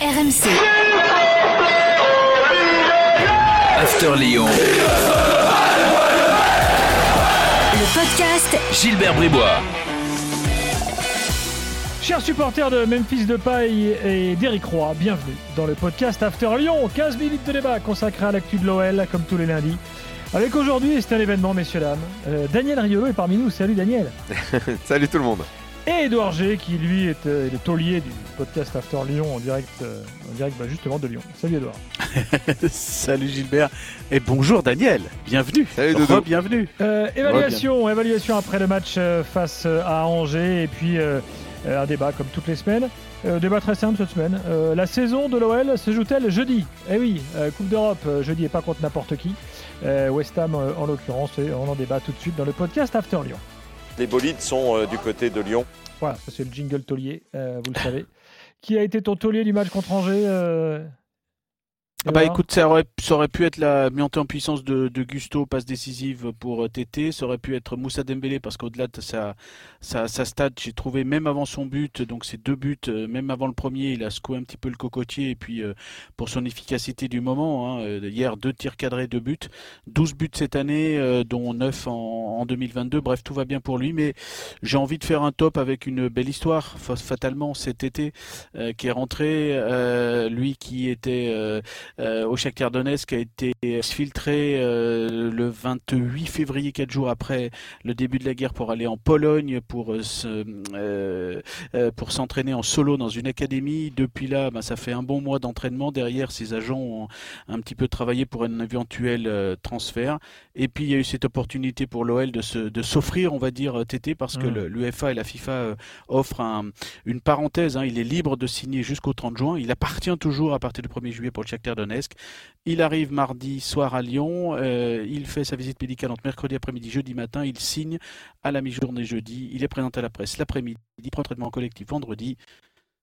RMC. After Lyon. Le podcast Gilbert Bribois. Chers supporters de Memphis de Paille et d'Éric Roy, bienvenue dans le podcast After Lyon. 15 minutes de débat consacré à l'actu de l'OL, comme tous les lundis. Avec aujourd'hui, c'est un événement, messieurs, dames, euh, Daniel Riolo est parmi nous. Salut Daniel. Salut tout le monde. Et Edouard G, qui lui est euh, le taulier du podcast After Lyon en direct, euh, en direct bah, justement de Lyon. Salut Edouard. Salut Gilbert et bonjour Daniel, bienvenue. Salut Dodo. bienvenue. Euh, évaluation, évaluation après le match euh, face à Angers et puis un débat comme toutes les semaines. Euh, débat très simple cette semaine. Euh, la saison de l'OL se joue-t-elle jeudi? Eh oui, euh, Coupe d'Europe euh, jeudi et pas contre n'importe qui. Euh, West Ham euh, en l'occurrence et on en débat tout de suite dans le podcast After Lyon. Les bolides sont euh, du côté de Lyon. Voilà, c'est le jingle taulier, euh, vous le savez. Qui a été ton taulier du match contre Angers euh, Ah bah écoute, ça aurait, ça aurait pu être la montée en puissance de, de Gusto, passe décisive pour euh, TT, ça aurait pu être Moussa Dembélé parce qu'au-delà de sa, sa, sa stat, j'ai trouvé même avant son but, donc ses deux buts, euh, même avant le premier, il a secoué un petit peu le cocotier et puis euh, pour son efficacité du moment, hein, euh, hier deux tirs cadrés, deux buts, 12 buts cette année, euh, dont 9 en, en 2022, bref tout va bien pour lui, mais j'ai envie de faire un top avec une belle histoire, fa- fatalement cet été, euh, qui est rentré, euh, lui qui était... euh, au Shakhtar Donetsk a été filtré euh, le 28 février, quatre jours après le début de la guerre, pour aller en Pologne pour euh, se- pour s'entraîner en solo dans une académie. Depuis là, ben, ça fait un bon mois d'entraînement. Derrière, ses agents ont un petit peu travaillé pour un éventuel transfert. Et puis il y a eu cette opportunité pour l'OL de se de s'offrir, on va dire, TT, parce que Mm. le- l'UEFA et la FIFA offrent un- une parenthèse. hein. il est libre de signer jusqu'au 30 juin. Il appartient toujours à partir du 1er juillet pour le Shakhtar Donetsk. Il arrive mardi soir à Lyon. euh, il fait sa visite médicale entre mercredi après-midi, jeudi matin. Il signe à la mi-journée jeudi. Il est présenté à la presse l'après-midi. Il prend traitement collectif vendredi.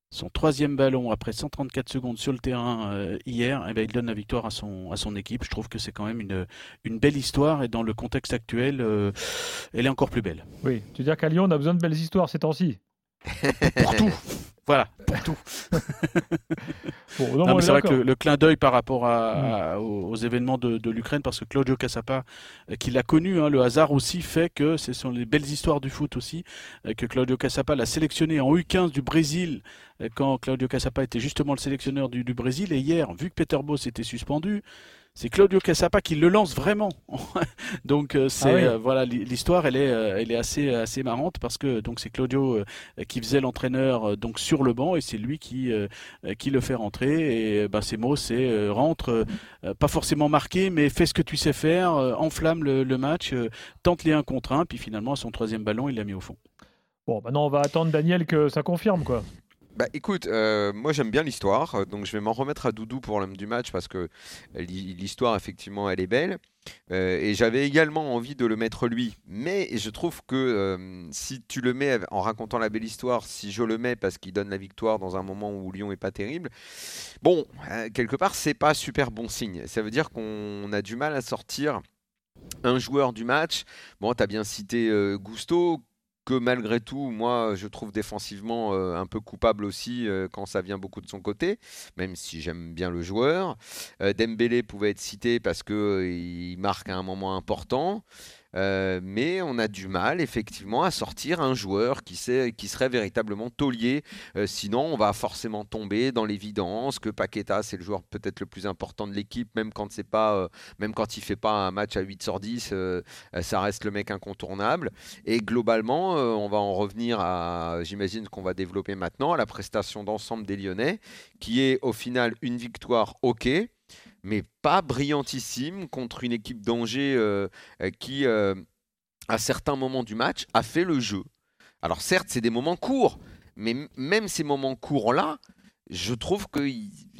Son troisième ballon après 134 secondes sur le terrain euh, hier, eh ben, il donne la victoire à son, à son équipe. Je trouve que c'est quand même une, une belle histoire et dans le contexte actuel, euh, elle est encore plus belle. Oui, tu veux dire qu'à Lyon on a besoin de belles histoires ces temps-ci? Pour tout. Voilà, pour tout. Bon, c'est vrai que le, le clin d'œil par rapport à, à- aux, aux événements de, de l'Ukraine, parce que Claudio Cassapa, euh, qui l'a connu, hein, le hasard aussi fait que ce sont les belles histoires du foot aussi, euh, que Claudio Cassapa l'a sélectionné en U15 du Brésil, euh, quand Claudio Cassapa était justement le sélectionneur du, du Brésil. Et hier, vu que Peter Bosz était suspendu, c'est Claudio Cassapa qui le lance vraiment. donc euh, c'est Ah oui. euh, voilà l'histoire, elle est euh, elle est assez assez marrante parce que donc c'est Claudio qui faisait l'entraîneur donc sur le banc et c'est lui qui qui le fait rentrer et ben ses mots c'est rentre pas forcément marqué mais fais ce que tu sais faire enflamme le, le match tente les un contre un puis finalement à son troisième ballon il l'a mis au fond Bon, maintenant on va attendre Daniel que ça confirme quoi. Bah écoute, euh, moi j'aime bien l'histoire, euh, donc je vais m'en remettre à Doudou pour l'homme du match parce que l'hi- l'histoire effectivement elle est belle. Euh, et j'avais également envie de le mettre lui, mais je trouve que si tu le mets en racontant la belle histoire, si je le mets parce qu'il donne la victoire dans un moment où Lyon est pas terrible, bon, quelque part c'est pas super bon signe. Ça veut dire qu'on a du mal à sortir un joueur du match. Bon, tu as bien cité euh, Gusto, que malgré tout, moi, je trouve défensivement euh, un peu coupable aussi euh, quand ça vient beaucoup de son côté, même si j'aime bien le joueur. Euh, Dembélé pouvait être cité parce que euh, marque à un moment important. Euh, mais on a du mal effectivement à sortir un joueur qui, sait, qui serait véritablement taulier. Euh, sinon, on va forcément tomber dans l'évidence que Paqueta c'est le joueur peut-être le plus important de l'équipe, même quand c'est pas, euh, même quand il fait pas un match à 8 sur 10, euh, euh, ça reste le mec incontournable. Et globalement, on va en revenir à, j'imagine qu'on va développer maintenant, à la prestation d'ensemble des Lyonnais, qui est au final une victoire ok, mais pas brillantissime contre une équipe d'Angers euh, euh, qui, euh, à certains moments du match, a fait le jeu. Alors certes, c'est des moments courts, mais même ces moments courts-là, je trouve que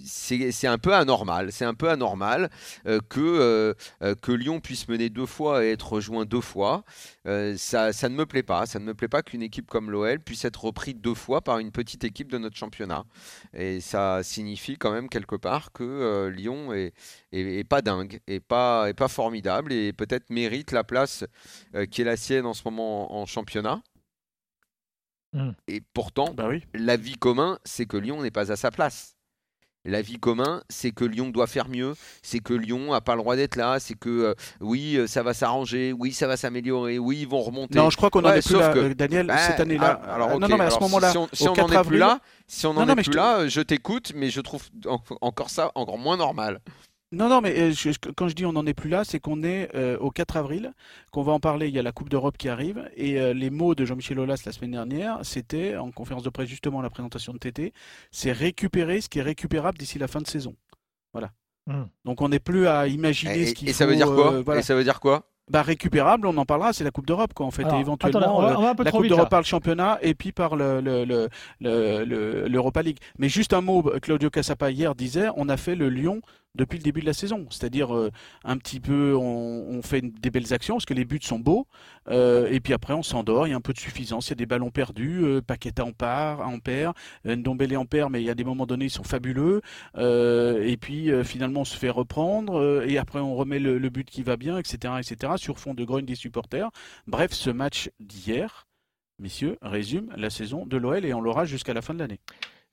c'est un peu anormal. C'est un peu anormal euh, que, euh, euh, que Lyon puisse mener deux fois et être rejoint deux fois. Ça, ne me plaît pas. Ça ne me plaît pas qu'une équipe comme l'OL puisse être reprise deux fois par une petite équipe de notre championnat. Et ça signifie quand même quelque part que Lyon est, pas dingue, est pas, formidable et peut-être mérite la place qui est la sienne en ce moment en, en championnat. Mm. Et pourtant, bah oui l'avis commun, c'est que Lyon n'est pas à sa place. l'avis commun, c'est que Lyon doit faire mieux, c'est que Lyon a pas le droit d'être là, c'est que euh, oui, euh, ça va s'arranger, oui, ça va s'améliorer, oui, ils vont remonter. Non, je crois qu'on en Ouais, est plus là, que- euh, Daniel, Bah, cette année-là. alors- alors, Euh, ok, non, non, mais à ce moment-là, si on, si au on 4 en est avril, plus là, si on Non, en non, est je plus te- là, je t'écoute, mais je trouve en- encore ça encore moins normal. Non, non, mais euh, je- je- quand je dis on n'en est plus là, c'est qu'on est euh, au 4 avril, qu'on va en parler. Il y a la Coupe d'Europe qui arrive. Et euh, les mots de Jean-Michel Aulas la semaine dernière, c'était, en conférence de presse justement, la présentation de TT, c'est récupérer ce qui est récupérable d'ici la fin de saison. Voilà. Hmm. Donc on n'est plus à imaginer Et, ce qu'il et faut. ça veut dire quoi? euh, voilà. Et ça veut dire quoi? Bah, récupérable, on en parlera, c'est la Coupe d'Europe, quoi, en fait. Alors, et éventuellement, attendez, on va, on va un peu la Coupe d'Europe par le championnat et puis par le, le, le, le- le- l'Europa League. Mais juste un mot, Claudio Cassapa hier disait, on a fait le Lyon depuis le début de la saison. C'est-à-dire euh, un petit peu, on, fait des belles actions parce que les buts sont beaux. euh, et puis après, on s'endort. Il y a un peu de suffisance. Il y a des ballons perdus. Euh, Paqueta en part, en perd. Ndombele en perd, mais il y a des moments donnés, ils sont fabuleux. Euh, et puis finalement, on se fait reprendre. et après, on remet le, le but qui va bien, etc., etc. Sur fond de grogne des supporters. Bref, ce match d'hier, messieurs, résume la saison de l'OL et on l'aura jusqu'à la fin de l'année.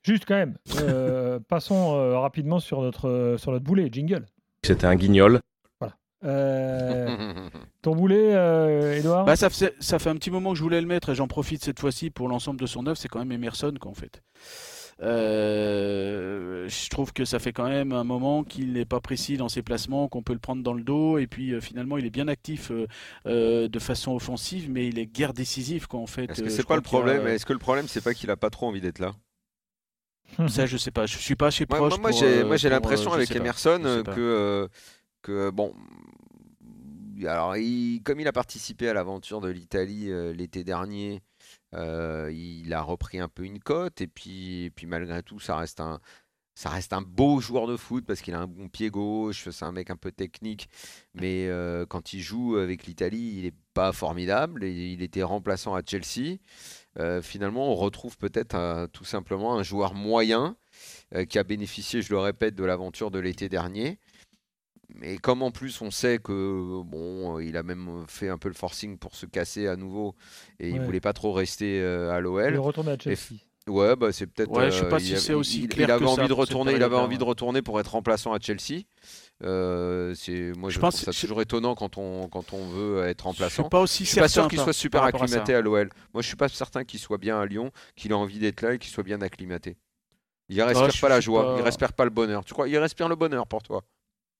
Juste quand même, euh, passons euh, rapidement sur notre, euh, sur notre boulet, jingle. C'était un guignol. Euh, ton boulet, euh, Edouard Bah, ça, fait, ça fait un petit moment que je voulais le mettre et j'en profite cette fois-ci pour l'ensemble de son œuvre. C'est quand même Emerson, quoi, en fait. Euh, je trouve que ça fait quand même un moment qu'il n'est pas précis dans ses placements, qu'on peut le prendre dans le dos. Et puis euh, finalement, il est bien actif euh, euh, de façon offensive, mais il est guère décisif, quoi, en fait. Est-ce que Euh, c'est pas le a- problème Est-ce que le problème c'est pas qu'il a pas trop envie d'être là? Ça, je sais pas. Je suis pas proche. moi, j'ai euh, moi, j'ai pour, l'impression euh, avec. Emerson euh, pas. que euh, que bon alors il- comme il a participé à l'aventure de l'Italie euh, l'été dernier euh, il a repris un peu une cote et puis et puis malgré tout ça reste un ça reste un beau joueur de foot parce qu'il a un bon pied gauche, c'est un mec un peu technique, mais euh, quand il joue avec l'Italie, il n'est pas formidable. et il était remplaçant à Chelsea. Euh, finalement, on retrouve peut-être tout simplement un joueur moyen euh, qui a bénéficié, je le répète, de l'aventure de l'été dernier. Mais comme en plus on sait que bon, il a même fait un peu le forcing pour se casser à nouveau et il Ouais. voulait pas trop rester euh, à Il est l'OL. retourné à Chelsea. Ouais, bah c'est peut-être. Ouais, je sais pas euh, si il a- c'est aussi il- clair il avait que ça envie de retourner. Il avait envie de retourner pour être remplaçant à Chelsea. Euh, c'est moi je, Je pense- je- toujours étonnant quand on quand on veut être Je remplaçant. suis pas aussi Je suis pas sûr certain qu'il soit super à acclimaté à l'OL. Moi, je suis pas certain qu'il soit bien à Lyon, qu'il ait envie d'être là et qu'il soit bien acclimaté. Il respire je pas la joie, pas- il respire pas le bonheur. Tu crois Il respire le bonheur pour toi?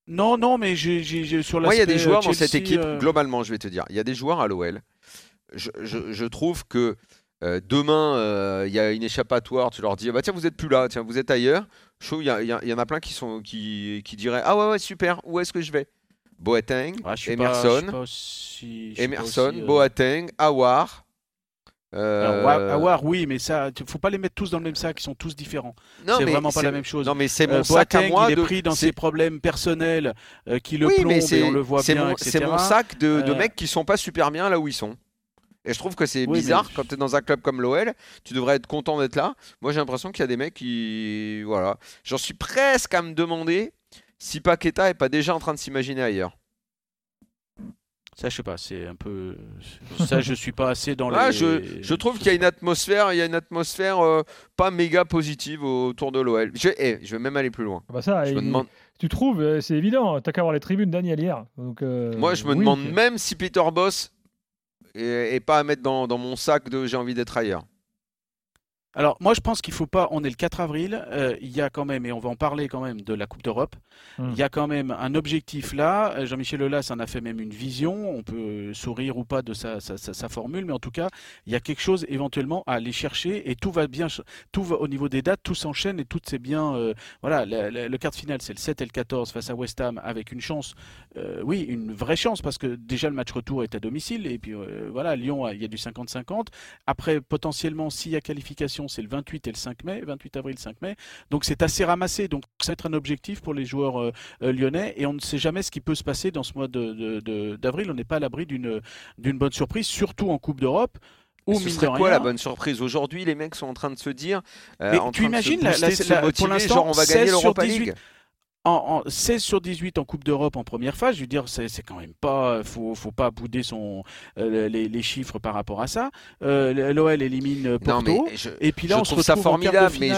Non, non, mais j'ai, sur Moi, il y a des joueurs euh, dans cette Chelsea, équipe, euh, globalement, je vais te dire. Il y a des joueurs à l'OL. Je, je- je trouve que euh, demain, euh, il y a une échappatoire. Tu leur dis, bah, tiens, vous êtes plus là, tiens, vous êtes ailleurs. Trouve il y, y en a plein qui, sont, qui, qui diraient, ah ouais, ouais, super, où est-ce que je vais? Boateng, ah, pas- Emerson, pas aussi- Emerson, aussi, euh, Boateng, Awar. euh, Awar, oui, mais ça, faut pas les mettre tous dans le même sac, ils sont tous différents. c'est vraiment pas la même chose. Non, mais c'est Euh, mon sac à moi il est de. pris dans ses problèmes personnels euh, qui le oui, plombent et on le voit bien, c'est mon sac de, de Euh, mecs qui sont pas super bien là où ils sont. Et je trouve que c'est Oui, bizarre mais- quand tu es dans un club comme l'OL, tu devrais être content d'être là. Moi j'ai l'impression qu'il y a des mecs qui. Voilà. J'en suis presque à me demander si Paqueta est pas déjà en train de s'imaginer ailleurs. Ça, je sais pas, c'est un peu. Ça, je suis pas assez dans Ah, les. je, je trouve qu'il y a une atmosphère, il y a une atmosphère euh, pas méga positive autour de l'OL. Je, eh, je vais même aller plus loin. Ah bah ça, Je me demande, tu trouves, euh, c'est évident. T'as qu'à voir les tribunes Daniel hier. Donc, euh, moi je me oui, demande même si Peter Boss est pas à mettre dans, dans mon sac de j'ai envie d'être ailleurs. Alors, moi, je pense qu'il faut pas. On est le 4 avril. euh, il y a quand même, et on va en parler quand même de la Coupe d'Europe. Hmm. Il y a quand même un objectif là. Euh, Jean-Michel Aulas en a fait même une vision. On peut sourire ou pas de sa, sa- sa- sa formule, mais en tout cas, il y a quelque chose éventuellement à aller chercher. Et tout va bien. Tout va au niveau des dates, tout s'enchaîne et tout c'est bien. euh, voilà, le, le- le quart de finale, c'est le 7 et le 14 face à West Ham avec une chance. euh, oui, une vraie chance parce que déjà le match retour est à domicile et puis voilà, Lyon, il y a du 50-50. Après, potentiellement, s'il y a qualification, c'est le 28 et le 5 mai, 28 avril, 5 mai. Donc c'est assez ramassé. Donc ça va être un objectif pour les joueurs euh, euh, lyonnais et on ne sait jamais ce qui peut se passer dans ce mois d'avril. on n'est pas à l'abri d'une bonne surprise, surtout en Coupe d'Europe. Ou ce serait quoi rien, la bonne surprise? Aujourd'hui, les mecs sont en train de se dire, euh, en tu train de se imagines la- la- se la- pour l'instant, genre on va gagner 16 sur l'Europa 18. League. En, en 16 sur 18 en Coupe d'Europe en première phase, je veux dire, c'est quand même pas, faut, faut pas bouder son, euh, les, les chiffres par rapport à ça. Euh, L'OL élimine Non, Porto. mais je, Et puis là, je on se trouve ça en formidable, mais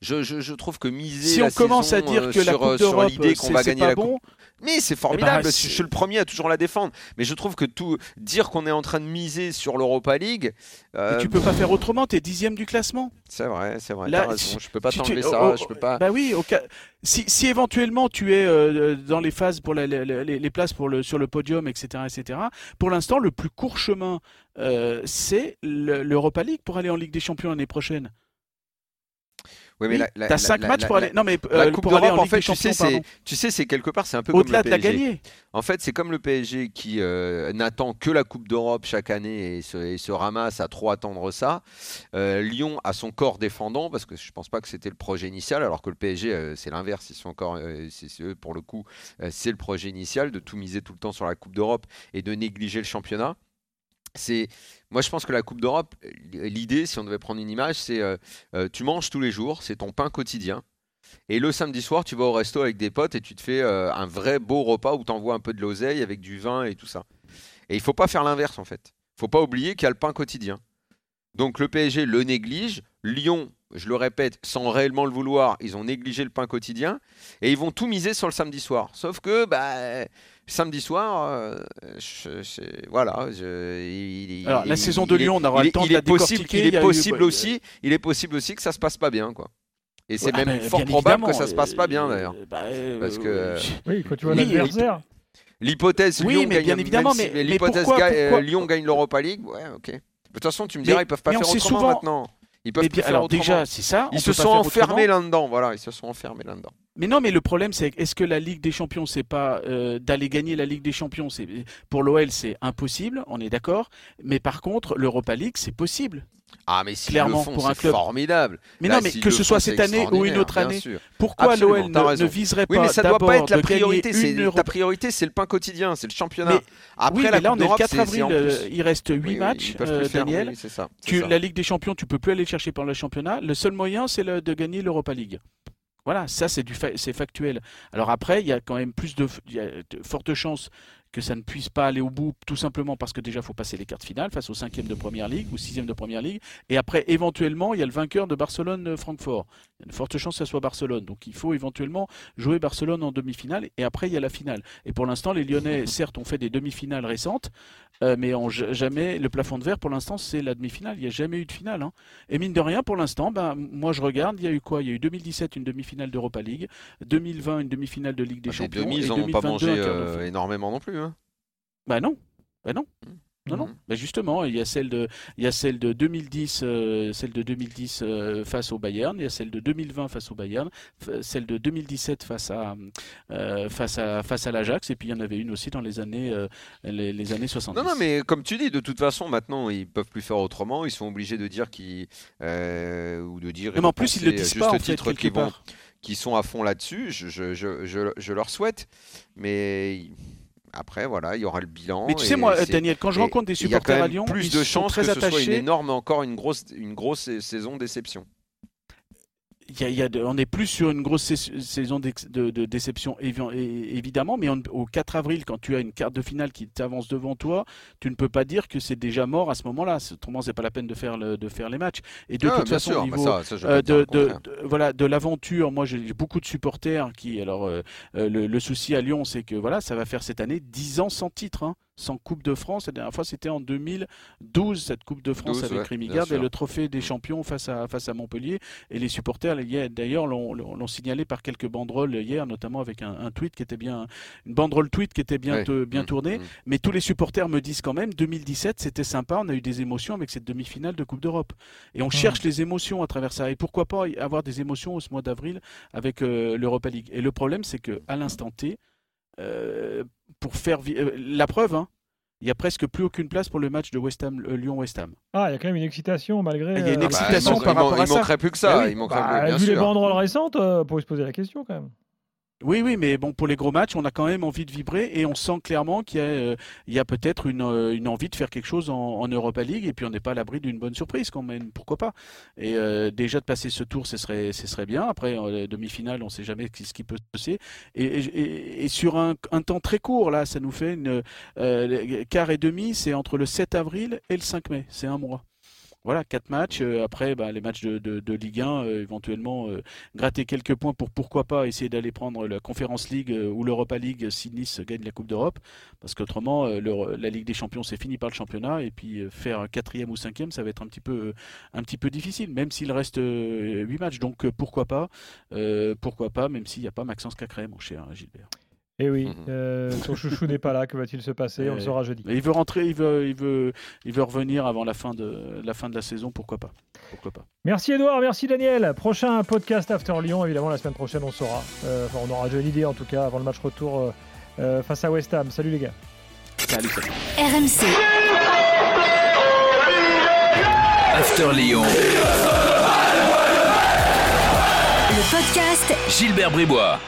je, trouve que miser si la on commence à dire euh, que la sur, Coupe d'Europe, l'idée qu'on va gagner pas la Coupe bon, Mais c'est formidable, ben, je, je suis le premier à toujours la défendre. Mais je trouve que tout dire qu'on est en train de miser sur l'Europa League, euh, mais tu peux pas faire autrement. T'es dixième du classement. c'est vrai, c'est vrai. Là, raison, je peux pas tu- tu- t'enlever ça, oh, je peux pas. Bah oui, au cas- si, si éventuellement tu es euh, dans les phases pour la- la- la- les, places pour le, sur le podium, etc., etc. Pour l'instant, le plus court chemin, euh, c'est le- l'Europa League pour aller en Ligue des Champions l'année prochaine. Oui, mais Oui, la- la- T'as la- cinq la- matchs la- pour aller. Non mais la euh, Coupe d'Europe, en fait, tu sais, c'est, pardon. tu sais, c'est quelque part, c'est un peu comme le PSG. En fait, c'est comme le PSG qui euh, n'attend que la Coupe d'Europe chaque année et se, et se ramasse à trop attendre ça. Euh, Lyon a son corps défendant parce que je pense pas que c'était le projet initial, alors que le PSG c'est l'inverse. Ils sont encore, c'est c'est eux pour le coup, c'est le projet initial de tout miser tout le temps sur la Coupe d'Europe et de négliger le championnat. C'est, moi je pense que la Coupe d'Europe, l'idée, si on devait prendre une image, c'est euh, euh, tu manges tous les jours, c'est ton pain quotidien. Et le samedi soir, tu vas au resto avec des potes et tu te fais euh, un vrai beau repas où tu envoies un peu de l'oseille avec du vin et tout ça. Et il faut pas faire l'inverse en fait. Il faut pas oublier qu'il y a le pain quotidien. Donc le PSG le néglige. Lyon, je le répète, sans réellement le vouloir, ils ont négligé le pain quotidien et ils vont tout miser sur le samedi soir. Sauf que bah, samedi soir, euh, je- je- voilà. je- il- il- Alors la il- saison de il est- Lyon, on aura il le est- temps il de la possible, il est a eu- possible aussi, il est possible aussi que ça se passe pas bien quoi. Et c'est Ah, même bah, fort probable que ça se passe pas bien euh, d'ailleurs. bah, euh, Parce que- Oui, quand tu vois l'adversaire. L'hypothèse Oui, Lyon mais gagne, bien évidemment, si- mais- l'hypothèse euh, Lyon gagne l'Europa League, ouais, ok. De toute façon, tu me diras, Mais- ils peuvent pas faire autrement souvent- maintenant. Ils peuvent Eh plus bien, faire alors autrement. déjà, c'est ça. ils se pas sont faire enfermés là-dedans, voilà, ils se sont enfermés là-dedans. Mais non, mais le problème, c'est est-ce que la Ligue des Champions, c'est pas euh, d'aller gagner la Ligue des Champions? C'est Pour l'OL, c'est impossible, on est d'accord. Mais par contre, l'Europa League, c'est possible. Ah, mais s'ils Clairement, le font, pour un c'est club. formidable. Mais Là, non, mais que ce font, soit cette année ou une autre année, pourquoi l'OL ne, ne viserait Oui, pas mais ça doit pas être la priorité. Ta priorité, c'est le pain quotidien, c'est le championnat. Mais- Après oui, la mais là, on est le d'Europe, 4 c'est- c'est avril, euh, il reste 8 Oui, oui, matchs, euh, faire, Daniel. oui, c'est ça. Tu, ça. la Ligue des Champions, tu peux plus aller le chercher par le championnat. Le seul moyen, c'est de gagner l'Europa League. Voilà, ça c'est du fa- c'est factuel. Alors après, il y a quand même plus de, y de fortes chances que ça ne puisse pas aller au bout, tout simplement parce que déjà il faut passer les quarts finales face au cinquième de première ligue ou sixième de première ligue, et après éventuellement il y a le vainqueur de Barcelone-Francfort. Il y a une forte chance que ça soit Barcelone, donc il faut éventuellement jouer Barcelone en demi-finale, et après il y a la finale. Et pour l'instant, les Lyonnais, certes, ont fait des demi-finales récentes, euh, mais jamais le plafond de verre pour l'instant c'est la demi-finale. Il n'y a jamais eu de finale. hein. Et mine de rien, pour l'instant, ben, moi je regarde, il y a eu quoi? Il y a eu 2017 une demi-finale d'Europa League, 2020 une demi-finale de Ligue des Les Champions, demi, et ils n'ont pas 2022 mangé de euh, finale. énormément non plus. hein. Bah non, bah non. Non, non. Mhm. Bah justement, il y a celle de, il y a celle de 2010, euh, celle de 2010 euh, face au Bayern, il y a celle de 2020 face au Bayern, celle de 2017 face à, euh, face à, face à l'Ajax, et puis il y en avait une aussi dans les années, euh, les, les années 70. Non, non, mais comme tu dis, de toute façon, maintenant, ils peuvent plus faire autrement. Ils sont obligés de dire qu'ils. euh, ou de dire. Mais en plus, ils le disent pas en fait qu'ils vont- qui sont à fond là-dessus. Je, je, je, je, je leur souhaite. Mais après, voilà, il y aura le bilan. Mais tu sais, moi, Daniel, quand je rencontre des il y a quand supporters à Lyon, plus ils de chances très que ce soit une attachés. énorme, encore une grosse, une grosse saison déception. Il y a- il y a de- on est plus sur une grosse sais- saison de, de déception, évidemment, mais on- au 4 avril, quand tu as une carte de finale qui t'avance devant toi, tu ne peux pas dire que c'est déjà mort à ce moment-là. Autrement, c'est pas la peine de faire, le- de faire les matchs. Et de Ah, toute façon, sûr, niveau, ça, ça, euh, de, voilà, l'aventure, moi j'ai beaucoup de supporters qui, alors euh, euh, le, le souci à Lyon, c'est que voilà, ça va faire cette année 10 ans sans titre, hein, sans Coupe de France. La dernière fois, c'était en 2012, cette Coupe de France 12, avec ouais, Rémi bien Garde et le trophée des champions face à, face à Montpellier. Et les supporters, d'ailleurs, l'ont signalé par quelques banderoles hier, notamment avec un, un tweet qui était bien, une banderole tweet qui était bien, Ouais. te- bien Mm, tournée. mm. Mais tous les supporters me disent quand même, 2017, c'était sympa, on a eu des émotions avec cette demi-finale de Coupe d'Europe. Et on cherche les émotions à travers ça. Et pourquoi pas y avoir des émotions au ce mois d'avril avec euh, l'Europa League. Et le problème, c'est que à l'instant T, euh, pour faire euh, la preuve, hein, il y a presque plus aucune place pour le match de West Ham, euh, Lyon-West Ham. Ah, il y a quand même une excitation malgré. Il y a une euh, Ah bah, excitation il manque- par il rapport à Il ça. manquerait plus que ça. Bah oui. il manquerait bah, bien vu les sûr. banderoles récentes, euh, on peut se poser la question quand même. Oui, oui, mais bon, pour les gros matchs, on a quand même envie de vibrer et on sent clairement qu'il y a, euh, peut-être une, euh, une envie de faire quelque chose en, en Europa League et puis on n'est pas à l'abri d'une bonne surprise quand même, pourquoi pas. Et euh, déjà de passer ce tour, ce serait, ce serait bien. Après, euh, demi-finale, on ne sait jamais ce qui peut se passer. Et, sur un, temps très court, là, ça nous fait une quart et demi, c'est entre le 7 avril et le 5 mai, c'est un mois voilà, quatre matchs. Euh, après, bah, les matchs de, de, de Ligue 1, euh, éventuellement euh, gratter quelques points pour pourquoi pas essayer d'aller prendre la Conference League ou l'Europa League si Nice gagne la Coupe d'Europe. Parce qu'autrement, la Ligue des Champions, c'est fini par le championnat. Et puis faire quatrième ou cinquième, ça va être un petit peu, un petit peu difficile, même s'il reste huit matchs. Donc pourquoi pas Pourquoi pas, même s'il n'y a pas Maxence Cacré, mon cher Gilbert. Et eh oui, mmh. euh, son chouchou n'est pas là. Que va-t-il se passer? On le saura jeudi. Il veut rentrer, il veut, il veut, il veut revenir avant la fin de la fin de la saison. Pourquoi pas? Pourquoi pas? Merci Edouard, merci Daniel. Prochain podcast After Lyon, évidemment la semaine prochaine on saura. Euh, enfin, on aura déjà une idée en tout cas avant le match retour euh, face à West Ham. Salut les gars. Salut. salut. RMC. After Lyon. Le podcast Gilbert Bribois.